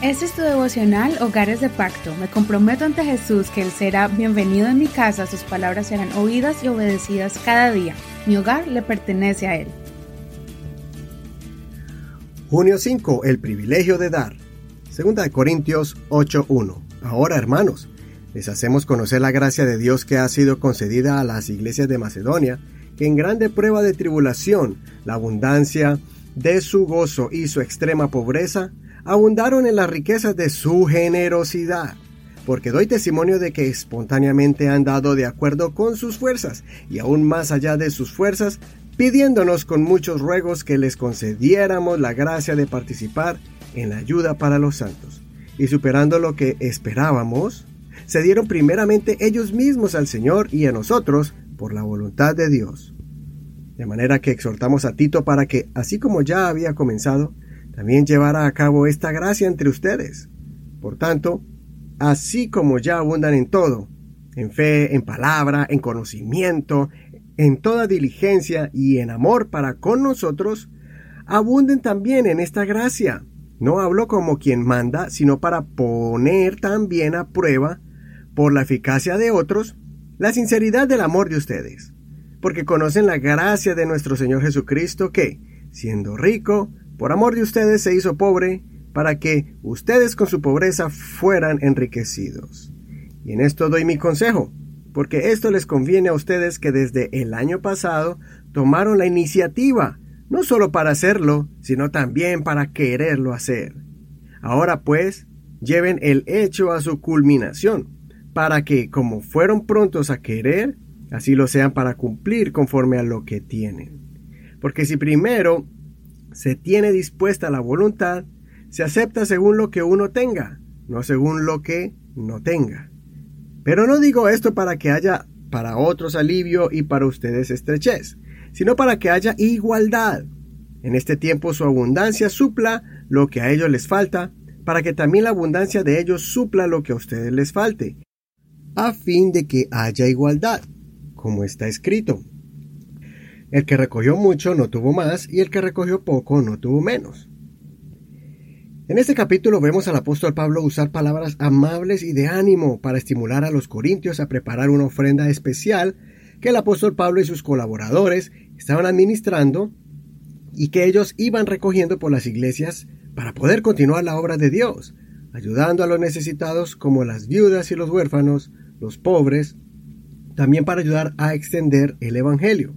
Este es tu devocional Hogares de Pacto. Me comprometo ante Jesús que Él será bienvenido en mi casa, sus palabras serán oídas y obedecidas cada día. Mi hogar le pertenece a Él. Junio 5. El privilegio de dar. Segunda de Corintios 8.1. Ahora, hermanos, les hacemos conocer la gracia de Dios que ha sido concedida a las iglesias de Macedonia, que en grande prueba de tribulación, la abundancia de su gozo y su extrema pobreza, abundaron en las riquezas de su generosidad. Porque doy testimonio de que espontáneamente han dado de acuerdo con sus fuerzas, y aún más allá de sus fuerzas, pidiéndonos con muchos ruegos que les concediéramos la gracia de participar en la ayuda para los santos. Y superando lo que esperábamos, se dieron primeramente ellos mismos al Señor y a nosotros por la voluntad de Dios. De manera que exhortamos a Tito para que, así como ya había comenzado, también llevara a cabo esta gracia entre ustedes. Por tanto, así como ya abundan en todo, en fe, en palabra, en conocimiento, en toda diligencia y en amor para con nosotros, abunden también en esta gracia. No hablo como quien manda, sino para poner también a prueba, por la eficacia de otros, la sinceridad del amor de ustedes, porque conocen la gracia de nuestro Señor Jesucristo que, siendo rico, por amor de ustedes se hizo pobre, para que ustedes con su pobreza fueran enriquecidos. Y en esto doy mi consejo, porque esto les conviene a ustedes que desde el año pasado tomaron la iniciativa, no solo para hacerlo, sino también para quererlo hacer. Ahora pues, lleven el hecho a su culminación, para que, como fueron prontos a querer, así lo sean para cumplir conforme a lo que tienen. Porque si primero se tiene dispuesta la voluntad, se acepta según lo que uno tenga, no según lo que no tenga. Pero no digo esto para que haya para otros alivio y para ustedes estrechez, sino para que haya igualdad. En este tiempo su abundancia supla lo que a ellos les falta, para que también la abundancia de ellos supla lo que a ustedes les falte, a fin de que haya igualdad, como está escrito. El que recogió mucho no tuvo más, y el que recogió poco no tuvo menos. En este capítulo vemos al apóstol Pablo usar palabras amables y de ánimo para estimular a los corintios a preparar una ofrenda especial que el apóstol Pablo y sus colaboradores estaban administrando y que ellos iban recogiendo por las iglesias para poder continuar la obra de Dios, ayudando a los necesitados como las viudas y los huérfanos, los pobres, también para ayudar a extender el Evangelio.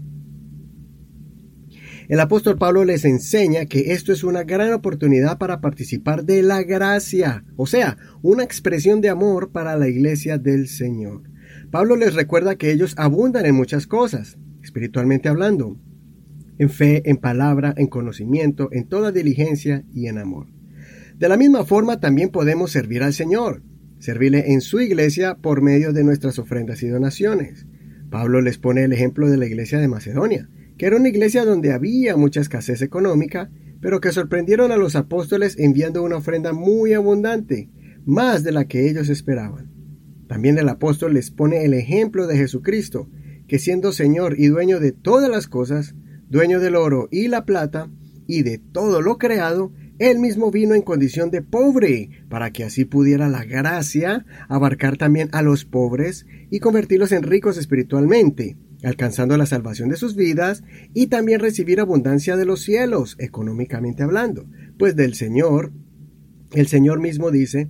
El apóstol Pablo les enseña que esto es una gran oportunidad para participar de la gracia, o sea, una expresión de amor para la iglesia del Señor. Pablo les recuerda que ellos abundan en muchas cosas, espiritualmente hablando, en fe, en palabra, en conocimiento, en toda diligencia y en amor. De la misma forma también podemos servir al Señor, servirle en su iglesia por medio de nuestras ofrendas y donaciones. Pablo les pone el ejemplo de la iglesia de Macedonia, que era una iglesia donde había mucha escasez económica, pero que sorprendieron a los apóstoles enviando una ofrenda muy abundante, más de la que ellos esperaban. También el apóstol les pone el ejemplo de Jesucristo, que siendo Señor y dueño de todas las cosas, dueño del oro y la plata, y de todo lo creado, él mismo vino en condición de pobre, para que así pudiera la gracia abarcar también a los pobres y convertirlos en ricos espiritualmente, alcanzando la salvación de sus vidas y también recibir abundancia de los cielos, económicamente hablando. Pues del Señor, el Señor mismo dice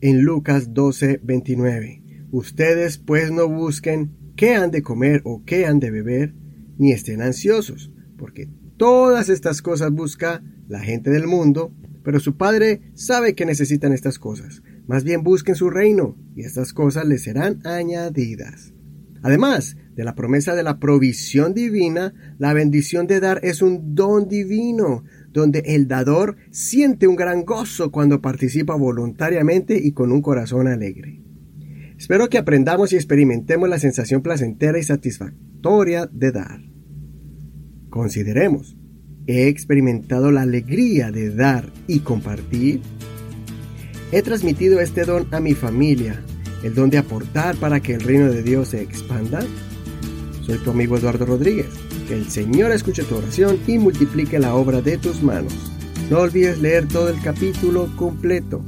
en Lucas 12, 29, Ustedes pues no busquen qué han de comer o qué han de beber, ni estén ansiosos, porque todas estas cosas busca la gente del mundo, pero su Padre sabe que necesitan estas cosas. Más bien busquen su reino, y estas cosas les serán añadidas. Además, de la promesa de la provisión divina, la bendición de dar es un don divino, donde el dador siente un gran gozo cuando participa voluntariamente y con un corazón alegre. Espero que aprendamos y experimentemos la sensación placentera y satisfactoria de dar. Consideremos, ¿he experimentado la alegría de dar y compartir? ¿He transmitido este don a mi familia, el don de aportar para que el reino de Dios se expanda? Soy tu amigo Eduardo Rodríguez. Que el Señor escuche tu oración y multiplique la obra de tus manos. No olvides leer todo el capítulo completo.